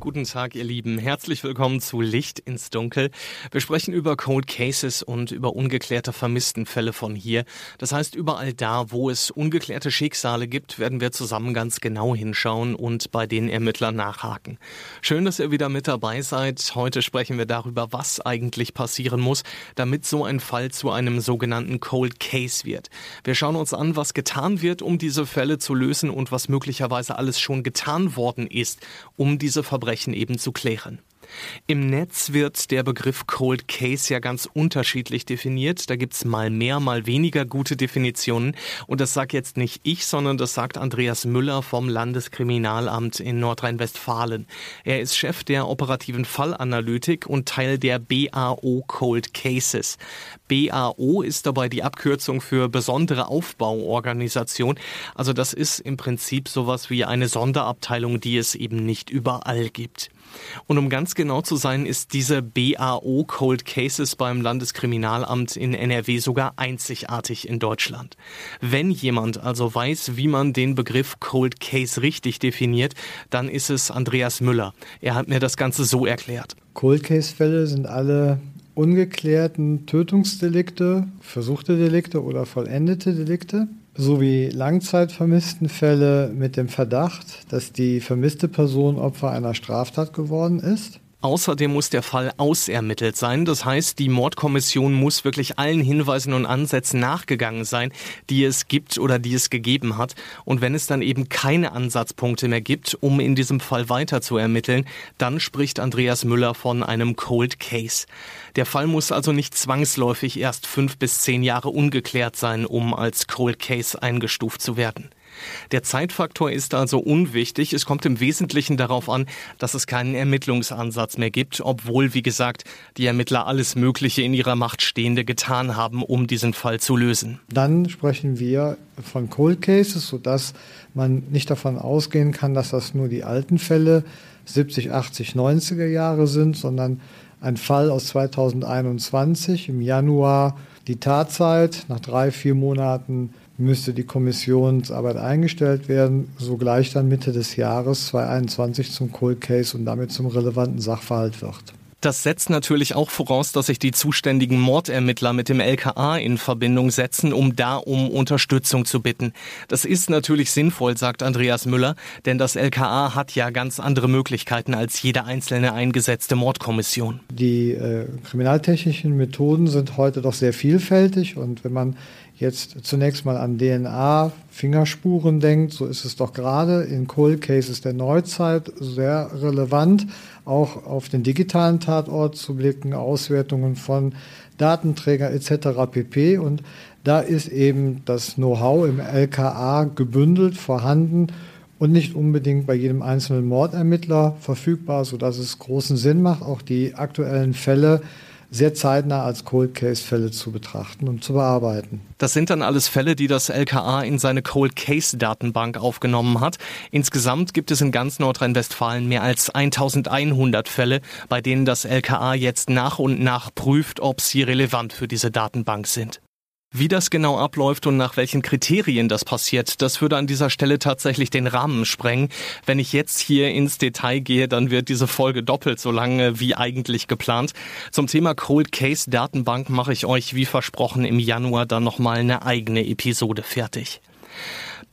Guten Tag, ihr Lieben. Herzlich willkommen zu Licht ins Dunkel. Wir sprechen über Cold Cases und über ungeklärte Vermisstenfälle von hier. Das heißt, überall da, wo es ungeklärte Schicksale gibt, werden wir zusammen ganz genau hinschauen und bei den Ermittlern nachhaken. Schön, dass ihr wieder mit dabei seid. Heute sprechen wir darüber, was eigentlich passieren muss, damit so ein Fall zu einem sogenannten Cold Case wird. Wir schauen uns an, was getan wird, um diese Fälle zu lösen und was möglicherweise alles schon getan worden ist, um diese Verbrechen Verbrechen eben zu klären. Im Netz wird der Begriff Cold Case ja ganz unterschiedlich definiert. Da gibt es mal mehr, mal weniger gute Definitionen. Und das sagt jetzt nicht ich, sondern das sagt Andreas Müller vom Landeskriminalamt in Nordrhein-Westfalen. Er ist Chef der operativen Fallanalytik und Teil der BAO Cold Cases. BAO ist dabei die Abkürzung für besondere Aufbauorganisation. Also das ist im Prinzip sowas wie eine Sonderabteilung, die es eben nicht überall gibt. Und um ganz genau zu sein, ist diese BAO Cold Cases beim Landeskriminalamt in NRW sogar einzigartig in Deutschland. Wenn jemand also weiß, wie man den Begriff Cold Case richtig definiert, dann ist es Andreas Müller. Er hat mir das Ganze so erklärt. Cold Case Fälle sind alle ungeklärten Tötungsdelikte, versuchte Delikte oder vollendete Delikte sowie Langzeitvermisstenfälle mit dem Verdacht, dass die vermisste Person Opfer einer Straftat geworden ist. Außerdem muss der Fall ausermittelt sein. Das heißt, die Mordkommission muss wirklich allen Hinweisen und Ansätzen nachgegangen sein, die es gibt oder die es gegeben hat. Und wenn es dann eben keine Ansatzpunkte mehr gibt, um in diesem Fall weiter zu ermitteln, dann spricht Andreas Müller von einem Cold Case. Der Fall muss also nicht zwangsläufig erst fünf bis zehn Jahre ungeklärt sein, um als Cold Case eingestuft zu werden. Der Zeitfaktor ist also unwichtig. Es kommt im Wesentlichen darauf an, dass es keinen Ermittlungsansatz mehr gibt, obwohl, wie gesagt, die Ermittler alles Mögliche in ihrer Macht Stehende getan haben, um diesen Fall zu lösen. Dann sprechen wir von Cold Cases, sodass man nicht davon ausgehen kann, dass das nur die alten Fälle 70, 80, 90er Jahre sind, sondern ein Fall aus 2021 im Januar, die Tatzeit nach drei, vier Monaten müsste die Kommissionsarbeit eingestellt werden, sogleich dann Mitte des Jahres 2021 zum Cold Case und damit zum relevanten Sachverhalt wird. Das setzt natürlich auch voraus, dass sich die zuständigen Mordermittler mit dem LKA in Verbindung setzen, um da um Unterstützung zu bitten. Das ist natürlich sinnvoll, sagt Andreas Müller, denn das LKA hat ja ganz andere Möglichkeiten als jede einzelne eingesetzte Mordkommission. Die äh, kriminaltechnischen Methoden sind heute doch sehr vielfältig und wenn man jetzt zunächst mal an DNA, Fingerspuren denkt, so ist es doch gerade in Cold Cases der Neuzeit sehr relevant, auch auf den digitalen Tatort zu blicken, Auswertungen von Datenträger etc. pp. Und da ist eben das Know-how im LKA gebündelt vorhanden und nicht unbedingt bei jedem einzelnen Mordermittler verfügbar, sodass es großen Sinn macht, auch die aktuellen Fälle sehr zeitnah als Cold Case Fälle zu betrachten und zu bearbeiten. Das sind dann alles Fälle, die das LKA in seine Cold Case Datenbank aufgenommen hat. Insgesamt gibt es in ganz Nordrhein-Westfalen mehr als 1100 Fälle, bei denen das LKA jetzt nach und nach prüft, ob sie relevant für diese Datenbank sind. Wie das genau abläuft und nach welchen Kriterien das passiert, das würde an dieser Stelle tatsächlich den Rahmen sprengen. Wenn ich jetzt hier ins Detail gehe, dann wird diese Folge doppelt so lange wie eigentlich geplant. Zum Thema Cold Case Datenbank mache ich euch wie versprochen im Januar dann nochmal eine eigene Episode fertig.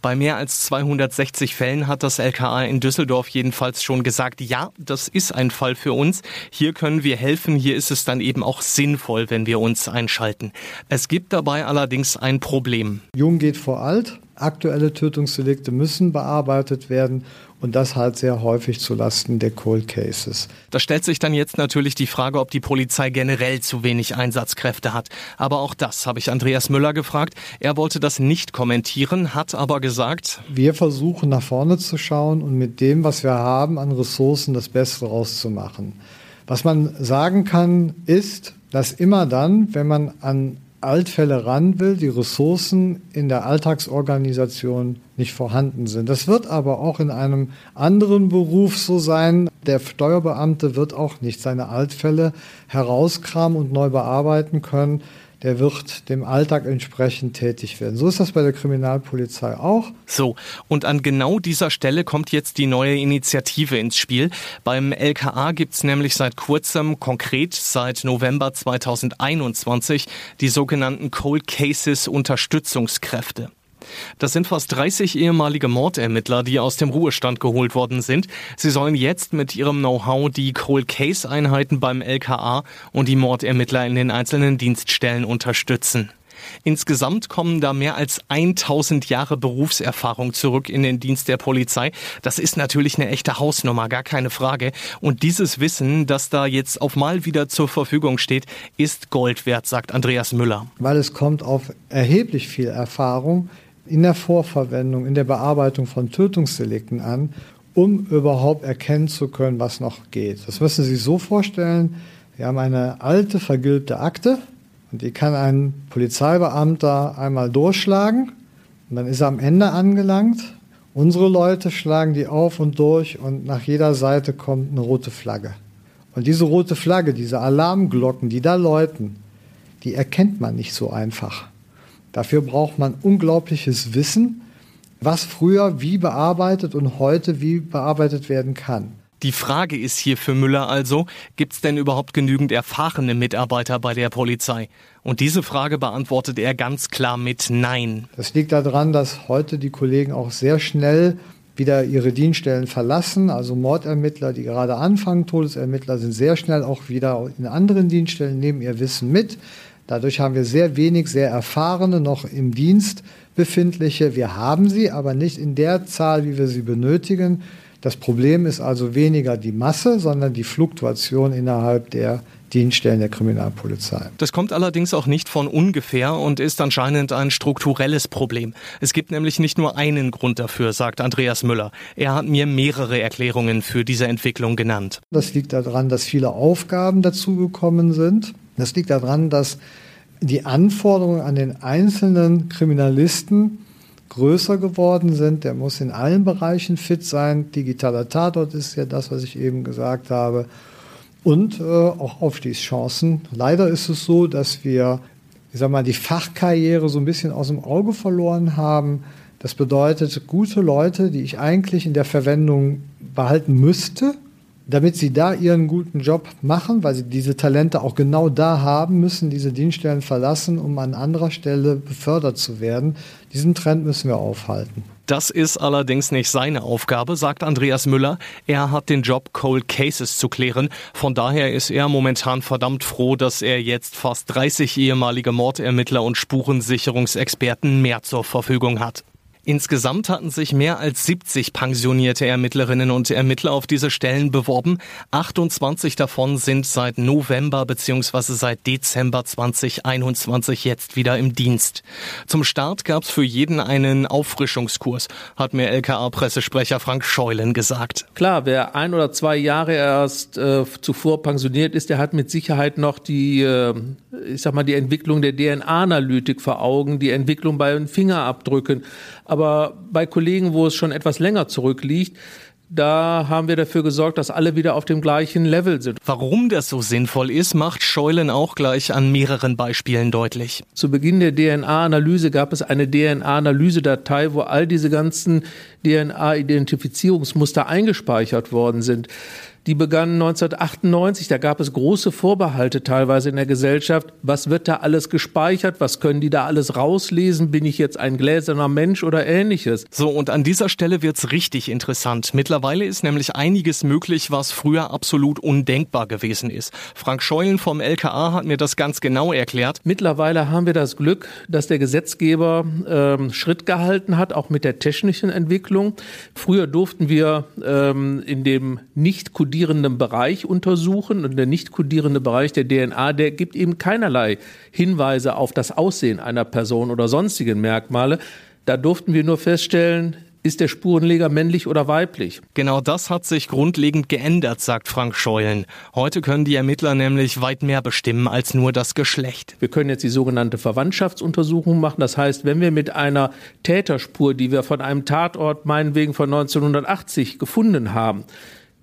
Bei mehr als 260 Fällen hat das LKA in Düsseldorf jedenfalls schon gesagt, ja, das ist ein Fall für uns. Hier können wir helfen. Hier ist es dann eben auch sinnvoll, wenn wir uns einschalten. Es gibt dabei allerdings ein Problem. Jung geht vor alt. Aktuelle Tötungsdelikte müssen bearbeitet werden und das halt sehr häufig zulasten der Cold Cases. Da stellt sich dann jetzt natürlich die Frage, ob die Polizei generell zu wenig Einsatzkräfte hat. Aber auch das habe ich Andreas Müller gefragt. Er wollte das nicht kommentieren, hat aber gesagt, wir versuchen nach vorne zu schauen und mit dem, was wir haben an Ressourcen, das Beste rauszumachen. Was man sagen kann, ist, dass immer dann, wenn man an Altfälle ran will, die Ressourcen in der Alltagsorganisation nicht vorhanden sind. Das wird aber auch in einem anderen Beruf so sein. Der Steuerbeamte wird auch nicht seine Altfälle herauskramen und neu bearbeiten können der wird dem Alltag entsprechend tätig werden. So ist das bei der Kriminalpolizei auch. So, und an genau dieser Stelle kommt jetzt die neue Initiative ins Spiel. Beim LKA gibt es nämlich seit kurzem, konkret seit November 2021, die sogenannten Cold Cases Unterstützungskräfte. Das sind fast 30 ehemalige Mordermittler, die aus dem Ruhestand geholt worden sind. Sie sollen jetzt mit ihrem Know-how die Cold Case Einheiten beim LKA und die Mordermittler in den einzelnen Dienststellen unterstützen. Insgesamt kommen da mehr als 1000 Jahre Berufserfahrung zurück in den Dienst der Polizei. Das ist natürlich eine echte Hausnummer, gar keine Frage. Und dieses Wissen, das da jetzt auf mal wieder zur Verfügung steht, ist Gold wert, sagt Andreas Müller. Weil es kommt auf erheblich viel Erfahrung in der Vorverwendung, in der Bearbeitung von Tötungsdelikten an, um überhaupt erkennen zu können, was noch geht. Das müssen Sie sich so vorstellen, wir haben eine alte, vergilbte Akte und die kann ein Polizeibeamter einmal durchschlagen und dann ist er am Ende angelangt. Unsere Leute schlagen die auf und durch und nach jeder Seite kommt eine rote Flagge. Und diese rote Flagge, diese Alarmglocken, die da läuten, die erkennt man nicht so einfach. Dafür braucht man unglaubliches Wissen, was früher wie bearbeitet und heute wie bearbeitet werden kann. Die Frage ist hier für Müller also, gibt es denn überhaupt genügend erfahrene Mitarbeiter bei der Polizei? Und diese Frage beantwortet er ganz klar mit Nein. Das liegt daran, dass heute die Kollegen auch sehr schnell wieder ihre Dienststellen verlassen. Also Mordermittler, die gerade anfangen, Todesermittler sind sehr schnell auch wieder in anderen Dienststellen, nehmen ihr Wissen mit. Dadurch haben wir sehr wenig, sehr erfahrene noch im Dienst befindliche. Wir haben sie, aber nicht in der Zahl, wie wir sie benötigen. Das Problem ist also weniger die Masse, sondern die Fluktuation innerhalb der Dienststellen der Kriminalpolizei. Das kommt allerdings auch nicht von ungefähr und ist anscheinend ein strukturelles Problem. Es gibt nämlich nicht nur einen Grund dafür, sagt Andreas Müller. Er hat mir mehrere Erklärungen für diese Entwicklung genannt. Das liegt daran, dass viele Aufgaben dazugekommen sind. Das liegt daran, dass die Anforderungen an den einzelnen Kriminalisten größer geworden sind. Der muss in allen Bereichen fit sein. Digitaler Tatort ist ja das, was ich eben gesagt habe. Und äh, auch Aufstiegschancen. Leider ist es so, dass wir, ich sag mal, die Fachkarriere so ein bisschen aus dem Auge verloren haben. Das bedeutet, gute Leute, die ich eigentlich in der Verwendung behalten müsste, damit sie da ihren guten Job machen, weil sie diese Talente auch genau da haben, müssen diese Dienststellen verlassen, um an anderer Stelle befördert zu werden. Diesen Trend müssen wir aufhalten. Das ist allerdings nicht seine Aufgabe, sagt Andreas Müller. Er hat den Job, Cold Cases zu klären. Von daher ist er momentan verdammt froh, dass er jetzt fast 30 ehemalige Mordermittler und Spurensicherungsexperten mehr zur Verfügung hat. Insgesamt hatten sich mehr als 70 pensionierte Ermittlerinnen und Ermittler auf diese Stellen beworben. 28 davon sind seit November bzw. seit Dezember 2021 jetzt wieder im Dienst. Zum Start gab es für jeden einen Auffrischungskurs, hat mir LKA-Pressesprecher Frank Scheulen gesagt. Klar, wer ein oder zwei Jahre erst äh, zuvor pensioniert ist, der hat mit Sicherheit noch die, äh, ich sag mal, die Entwicklung der DNA-Analytik vor Augen, die Entwicklung bei den Fingerabdrücken. Aber bei Kollegen, wo es schon etwas länger zurückliegt, da haben wir dafür gesorgt, dass alle wieder auf dem gleichen Level sind. Warum das so sinnvoll ist, macht Scheulen auch gleich an mehreren Beispielen deutlich. Zu Beginn der DNA-Analyse gab es eine DNA-Analyse-Datei, wo all diese ganzen DNA-Identifizierungsmuster eingespeichert worden sind die begannen 1998. Da gab es große Vorbehalte teilweise in der Gesellschaft. Was wird da alles gespeichert? Was können die da alles rauslesen? Bin ich jetzt ein gläserner Mensch oder ähnliches? So, und an dieser Stelle wird's richtig interessant. Mittlerweile ist nämlich einiges möglich, was früher absolut undenkbar gewesen ist. Frank Scheulen vom LKA hat mir das ganz genau erklärt. Mittlerweile haben wir das Glück, dass der Gesetzgeber ähm, Schritt gehalten hat, auch mit der technischen Entwicklung. Früher durften wir ähm, in dem nicht kodierten kodierenden Bereich untersuchen. Und der nicht kodierende Bereich der DNA, der gibt eben keinerlei Hinweise auf das Aussehen einer Person oder sonstigen Merkmale. Da durften wir nur feststellen, ist der Spurenleger männlich oder weiblich? Genau das hat sich grundlegend geändert, sagt Frank Scheulen. Heute können die Ermittler nämlich weit mehr bestimmen als nur das Geschlecht. Wir können jetzt die sogenannte Verwandtschaftsuntersuchung machen. Das heißt, wenn wir mit einer Täterspur, die wir von einem Tatort meinetwegen von 1980 gefunden haben,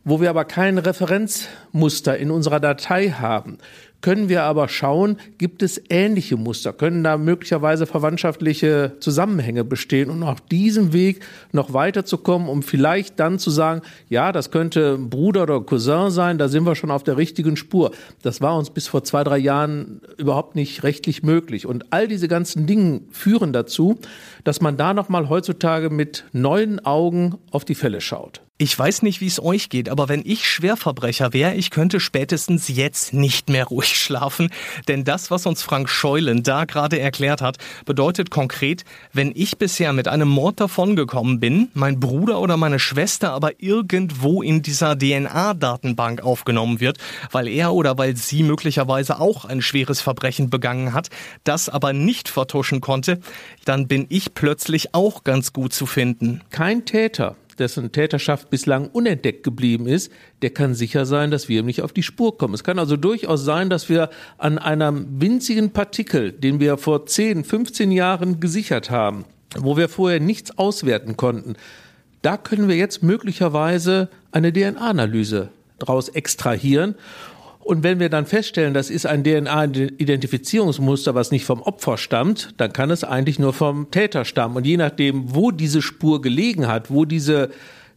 wo wir aber kein Referenzmuster in unserer Datei haben, können wir aber schauen, gibt es ähnliche Muster, können da möglicherweise verwandtschaftliche Zusammenhänge bestehen und auf diesem Weg noch weiterzukommen, um vielleicht dann zu sagen, ja, das könnte Bruder oder Cousin sein, da sind wir schon auf der richtigen Spur. Das war uns bis vor zwei, drei Jahren überhaupt nicht rechtlich möglich. Und all diese ganzen Dinge führen dazu, dass man da nochmal heutzutage mit neuen Augen auf die Fälle schaut. Ich weiß nicht, wie es euch geht, aber wenn ich Schwerverbrecher wäre, ich könnte spätestens jetzt nicht mehr ruhig schlafen. Denn das, was uns Frank Scheulen da gerade erklärt hat, bedeutet konkret, wenn ich bisher mit einem Mord davongekommen bin, mein Bruder oder meine Schwester aber irgendwo in dieser DNA-Datenbank aufgenommen wird, weil er oder weil sie möglicherweise auch ein schweres Verbrechen begangen hat, das aber nicht vertuschen konnte, dann bin ich plötzlich auch ganz gut zu finden. Kein Täter dessen Täterschaft bislang unentdeckt geblieben ist, der kann sicher sein, dass wir ihm nicht auf die Spur kommen. Es kann also durchaus sein, dass wir an einem winzigen Partikel, den wir vor 10, 15 Jahren gesichert haben, wo wir vorher nichts auswerten konnten, da können wir jetzt möglicherweise eine DNA-Analyse daraus extrahieren und wenn wir dann feststellen, das ist ein DNA-Identifizierungsmuster, was nicht vom Opfer stammt, dann kann es eigentlich nur vom Täter stammen. Und je nachdem, wo diese Spur gelegen hat, wo diese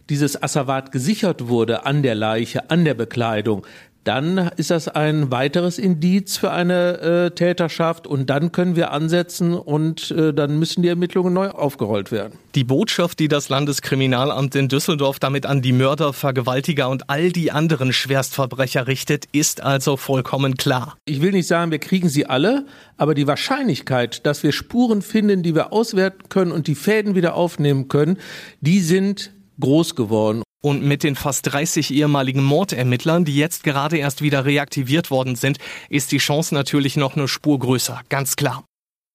dieses Asservat gesichert wurde an der Leiche, an der Bekleidung, dann ist das ein weiteres Indiz für eine äh, Täterschaft und dann können wir ansetzen und äh, dann müssen die Ermittlungen neu aufgerollt werden. Die Botschaft, die das Landeskriminalamt in Düsseldorf damit an die Mörder, Vergewaltiger und all die anderen Schwerstverbrecher richtet, ist also vollkommen klar. Ich will nicht sagen, wir kriegen sie alle, aber die Wahrscheinlichkeit, dass wir Spuren finden, die wir auswerten können und die Fäden wieder aufnehmen können, die sind groß geworden. Und mit den fast 30 ehemaligen Mordermittlern, die jetzt gerade erst wieder reaktiviert worden sind, ist die Chance natürlich noch eine Spur größer, ganz klar.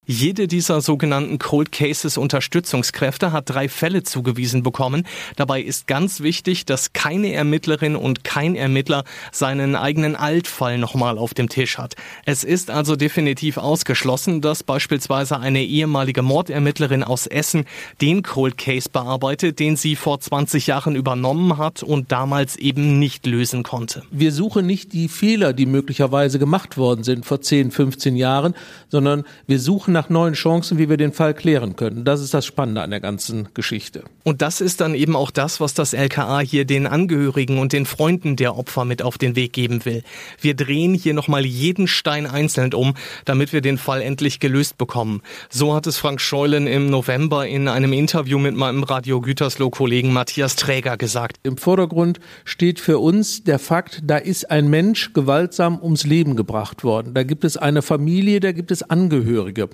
Jede dieser sogenannten Cold Cases Unterstützungskräfte hat drei Fälle zugewiesen bekommen. Dabei ist ganz wichtig, dass keine Ermittlerin und kein Ermittler seinen eigenen Altfall nochmal auf dem Tisch hat. Es ist also definitiv ausgeschlossen, dass beispielsweise eine ehemalige Mordermittlerin aus Essen den Cold Case bearbeitet, den sie vor 20 Jahren übernommen hat und damals eben nicht lösen konnte. Wir suchen nicht die Fehler, die möglicherweise gemacht worden sind vor 10, 15 Jahren, sondern wir suchen suchen nach neuen Chancen, wie wir den Fall klären können. Das ist das Spannende an der ganzen Geschichte. Und das ist dann eben auch das, was das LKA hier den Angehörigen und den Freunden der Opfer mit auf den Weg geben will. Wir drehen hier nochmal jeden Stein einzeln um, damit wir den Fall endlich gelöst bekommen. So hat es Frank Scheulen im November in einem Interview mit meinem Radio Gütersloh-Kollegen Matthias Träger gesagt. Im Vordergrund steht für uns der Fakt, da ist ein Mensch gewaltsam ums Leben gebracht worden. Da gibt es eine Familie, da gibt es Angehörige.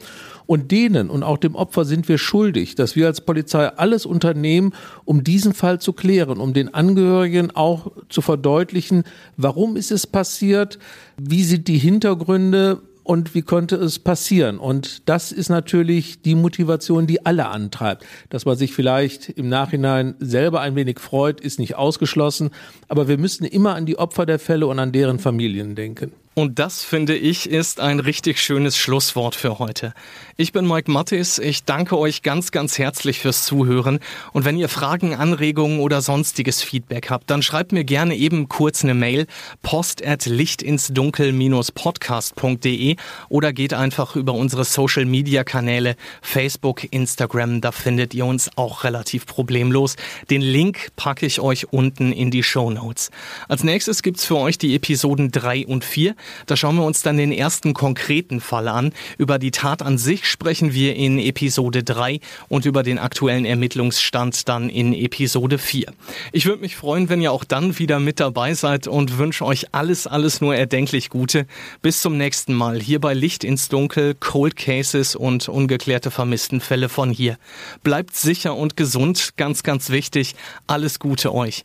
Und denen und auch dem Opfer sind wir schuldig, dass wir als Polizei alles unternehmen, um diesen Fall zu klären, um den Angehörigen auch zu verdeutlichen, warum ist es passiert, wie sind die Hintergründe, und wie konnte es passieren? Und das ist natürlich die Motivation, die alle antreibt. Dass man sich vielleicht im Nachhinein selber ein wenig freut, ist nicht ausgeschlossen, aber wir müssen immer an die Opfer der Fälle und an deren Familien denken. Und das, finde ich, ist ein richtig schönes Schlusswort für heute. Ich bin Mike Mattis. Ich danke euch ganz, ganz herzlich fürs Zuhören. Und wenn ihr Fragen, Anregungen oder sonstiges Feedback habt, dann schreibt mir gerne eben kurz eine Mail post at lichtinsdunkel-podcast.de oder geht einfach über unsere Social Media Kanäle Facebook, Instagram. Da findet ihr uns auch relativ problemlos. Den Link packe ich euch unten in die Show Notes. Als nächstes gibt's für euch die Episoden drei und vier. Da schauen wir uns dann den ersten konkreten Fall an. Über die Tat an sich sprechen wir in Episode 3 und über den aktuellen Ermittlungsstand dann in Episode 4. Ich würde mich freuen, wenn ihr auch dann wieder mit dabei seid und wünsche euch alles, alles nur erdenklich Gute. Bis zum nächsten Mal hier bei Licht ins Dunkel, Cold Cases und ungeklärte Vermisstenfälle von hier. Bleibt sicher und gesund, ganz, ganz wichtig. Alles Gute euch.